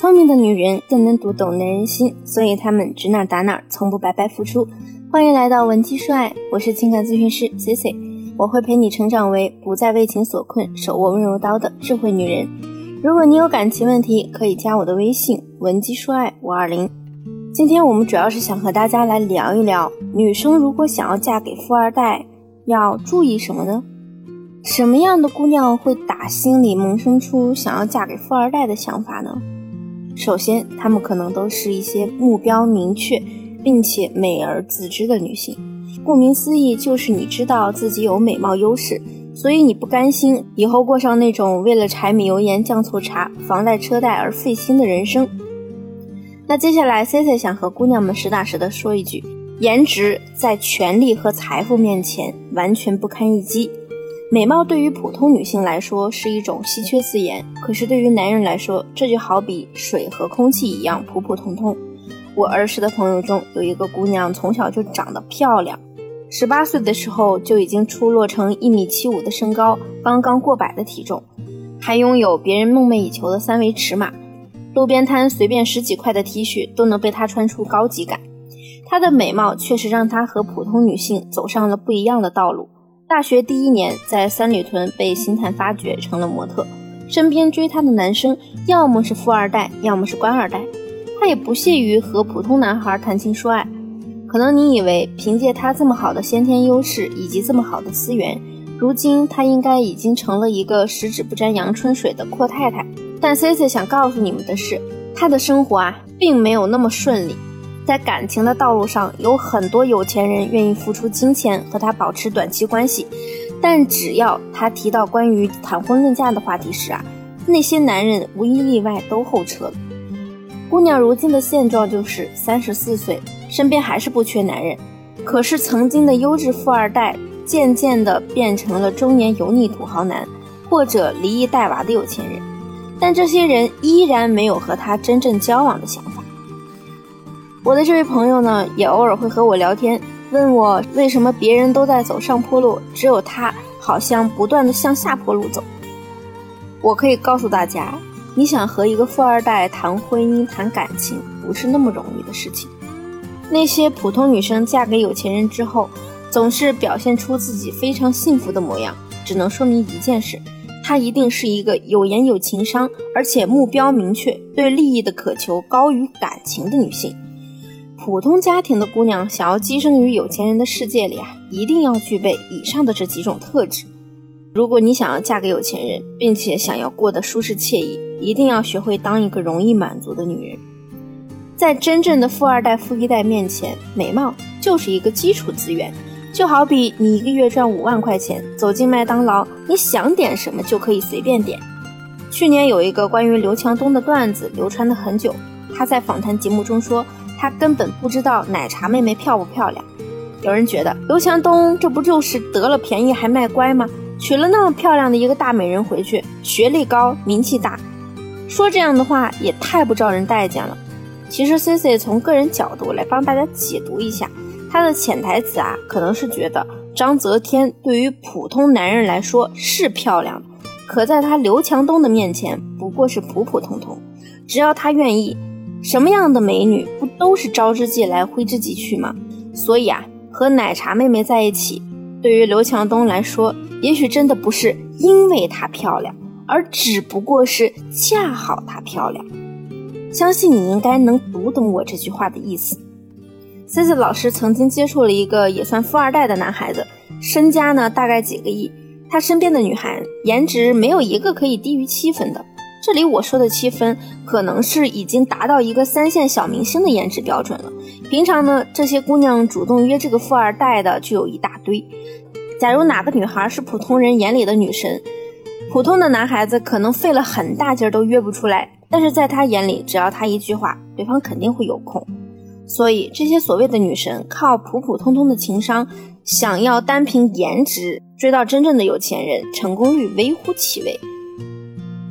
聪明的女人更能读懂男人心，所以她们指哪打哪，从不白白付出。欢迎来到文姬说爱，我是情感咨询师 C C，我会陪你成长为不再为情所困、手握温柔刀的智慧女人。如果你有感情问题，可以加我的微信文姬说爱五二零。今天我们主要是想和大家来聊一聊，女生如果想要嫁给富二代，要注意什么呢？什么样的姑娘会打心里萌生出想要嫁给富二代的想法呢？首先，她们可能都是一些目标明确并且美而自知的女性。顾名思义，就是你知道自己有美貌优势，所以你不甘心以后过上那种为了柴米油盐酱醋茶、房贷车贷而费心的人生。那接下来，Cici 想和姑娘们实打实的说一句：颜值在权力和财富面前完全不堪一击。美貌对于普通女性来说是一种稀缺资源，可是对于男人来说，这就好比水和空气一样普普通通。我儿时的朋友中有一个姑娘，从小就长得漂亮，十八岁的时候就已经出落成一米七五的身高，刚刚过百的体重，还拥有别人梦寐以求的三维尺码，路边摊随便十几块的 T 恤都能被她穿出高级感。她的美貌确实让她和普通女性走上了不一样的道路。大学第一年，在三里屯被星探发掘，成了模特。身边追她的男生，要么是富二代，要么是官二代。她也不屑于和普通男孩谈情说爱。可能你以为，凭借她这么好的先天优势以及这么好的资源，如今她应该已经成了一个十指不沾阳春水的阔太太。但 C C 想告诉你们的是，她的生活啊，并没有那么顺利。在感情的道路上，有很多有钱人愿意付出金钱和他保持短期关系，但只要他提到关于谈婚论嫁的话题时啊，那些男人无一例外都后撤了。姑娘如今的现状就是三十四岁，身边还是不缺男人，可是曾经的优质富二代渐渐的变成了中年油腻土豪男，或者离异带娃的有钱人，但这些人依然没有和他真正交往的想法。我的这位朋友呢，也偶尔会和我聊天，问我为什么别人都在走上坡路，只有他好像不断的向下坡路走。我可以告诉大家，你想和一个富二代谈婚姻、谈感情，不是那么容易的事情。那些普通女生嫁给有钱人之后，总是表现出自己非常幸福的模样，只能说明一件事：她一定是一个有颜有情商，而且目标明确、对利益的渴求高于感情的女性。普通家庭的姑娘想要跻身于有钱人的世界里啊，一定要具备以上的这几种特质。如果你想要嫁给有钱人，并且想要过得舒适惬意，一定要学会当一个容易满足的女人。在真正的富二代、富一代面前，美貌就是一个基础资源。就好比你一个月赚五万块钱，走进麦当劳，你想点什么就可以随便点。去年有一个关于刘强东的段子流传了很久，他在访谈节目中说。他根本不知道奶茶妹妹漂不漂亮。有人觉得刘强东这不就是得了便宜还卖乖吗？娶了那么漂亮的一个大美人回去，学历高，名气大，说这样的话也太不招人待见了。其实 C C 从个人角度来帮大家解读一下，他的潜台词啊，可能是觉得张泽天对于普通男人来说是漂亮的，可在他刘强东的面前不过是普普通通。只要他愿意。什么样的美女都是招之即来挥之即去嘛？所以啊，和奶茶妹妹在一起，对于刘强东来说，也许真的不是因为她漂亮，而只不过是恰好她漂亮。相信你应该能读懂我这句话的意思。C C 老师曾经接触了一个也算富二代的男孩子，身家呢大概几个亿，他身边的女孩颜值没有一个可以低于七分的。这里我说的七分，可能是已经达到一个三线小明星的颜值标准了。平常呢，这些姑娘主动约这个富二代的就有一大堆。假如哪个女孩是普通人眼里的女神，普通的男孩子可能费了很大劲都约不出来，但是在他眼里，只要他一句话，对方肯定会有空。所以这些所谓的女神，靠普普通通的情商，想要单凭颜值追到真正的有钱人，成功率微乎其微。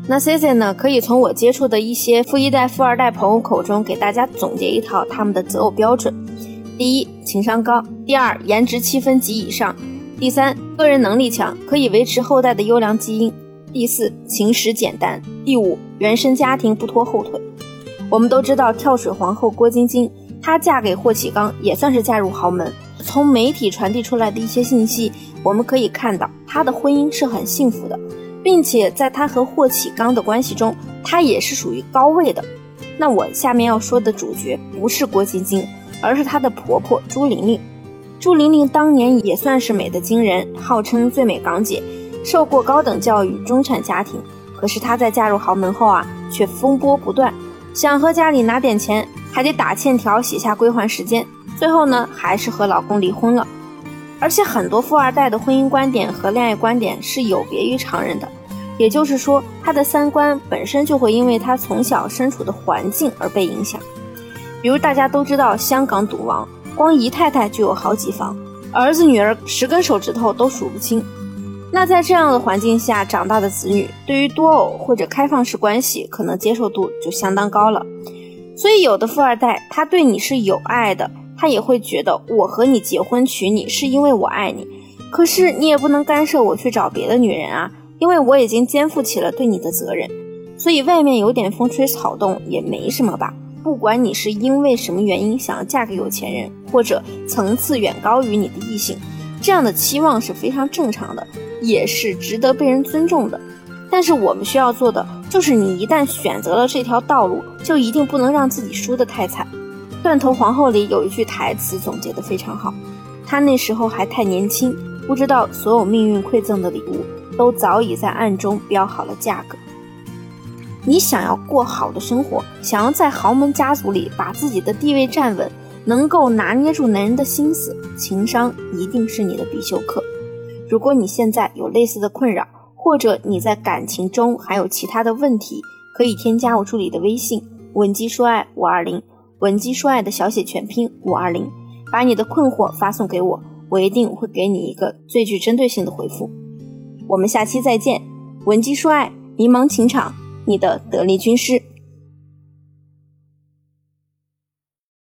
那 C C 呢？可以从我接触的一些富一代、富二代朋友口中给大家总结一套他们的择偶标准：第一，情商高；第二，颜值七分及以上；第三，个人能力强，可以维持后代的优良基因；第四，情史简单；第五，原生家庭不拖后腿。我们都知道跳水皇后郭晶晶，她嫁给霍启刚也算是嫁入豪门。从媒体传递出来的一些信息，我们可以看到她的婚姻是很幸福的，并且在她和霍启刚的关系中，她也是属于高位的。那我下面要说的主角不是郭晶晶，而是她的婆婆朱玲玲。朱玲玲当年也算是美的惊人，号称最美港姐，受过高等教育，中产家庭。可是她在嫁入豪门后啊，却风波不断，想和家里拿点钱，还得打欠条，写下归还时间。最后呢，还是和老公离婚了。而且很多富二代的婚姻观点和恋爱观点是有别于常人的，也就是说，他的三观本身就会因为他从小身处的环境而被影响。比如大家都知道，香港赌王光姨太太就有好几房，儿子女儿十根手指头都数不清。那在这样的环境下长大的子女，对于多偶或者开放式关系，可能接受度就相当高了。所以有的富二代，他对你是有爱的。他也会觉得我和你结婚娶你是因为我爱你，可是你也不能干涉我去找别的女人啊，因为我已经肩负起了对你的责任。所以外面有点风吹草动也没什么吧。不管你是因为什么原因想要嫁给有钱人，或者层次远高于你的异性，这样的期望是非常正常的，也是值得被人尊重的。但是我们需要做的就是，你一旦选择了这条道路，就一定不能让自己输得太惨。《断头皇后》里有一句台词总结得非常好，她那时候还太年轻，不知道所有命运馈赠的礼物都早已在暗中标好了价格。你想要过好的生活，想要在豪门家族里把自己的地位站稳，能够拿捏住男人的心思，情商一定是你的必修课。如果你现在有类似的困扰，或者你在感情中还有其他的问题，可以添加我助理的微信文姬说爱五二零。文姬说爱的小写全拼五二零，把你的困惑发送给我，我一定会给你一个最具针对性的回复。我们下期再见，文姬说爱，迷茫情场，你的得力军师。